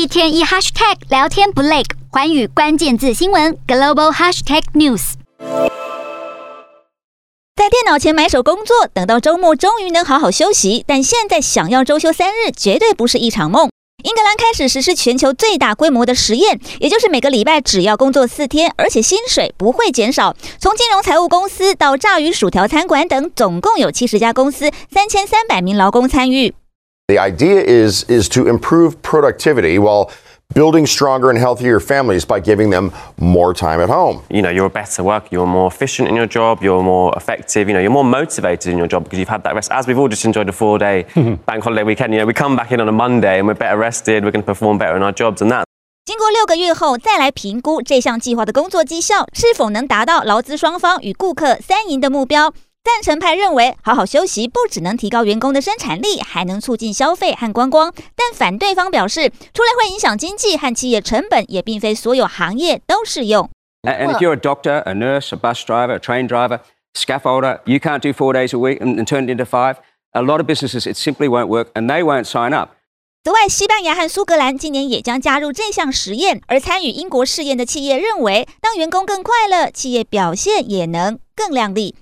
一天一 hashtag 聊天不累，寰宇关键字新闻 global hashtag news。在电脑前埋首工作，等到周末终于能好好休息，但现在想要周休三日，绝对不是一场梦。英格兰开始实施全球最大规模的实验，也就是每个礼拜只要工作四天，而且薪水不会减少。从金融财务公司到炸鱼薯条餐馆等，总共有七十家公司，三千三百名劳工参与。The idea is is to improve productivity while building stronger and healthier families by giving them more time at home. You know, you're a better worker, you're more efficient in your job, you're more effective, you know, you're more motivated in your job because you've had that rest. As we've all just enjoyed a four day bank holiday weekend, you know, we come back in on a Monday and we're better rested, we're going to perform better in our jobs and that. 经过六个月后，再来评估这项计划的工作绩效是否能达到劳资双方与顾客三赢的目标。 赞成派认为，好好休息不只能提高员工的生产力，还能促进消费和观光。但反对方表示，除了会影响经济和企业成本，也并非所有行业都适用。And if you're a doctor, a nurse, a bus driver, a train driver, scaffolder, you can't do four days a week and turn it into five. A lot of businesses, it simply won't work, and they won't sign up. 此外，西班牙和苏格兰今年也将加入这项实验。而参与英国试验的企业认为，当员工更快乐，企业表现也能更亮丽。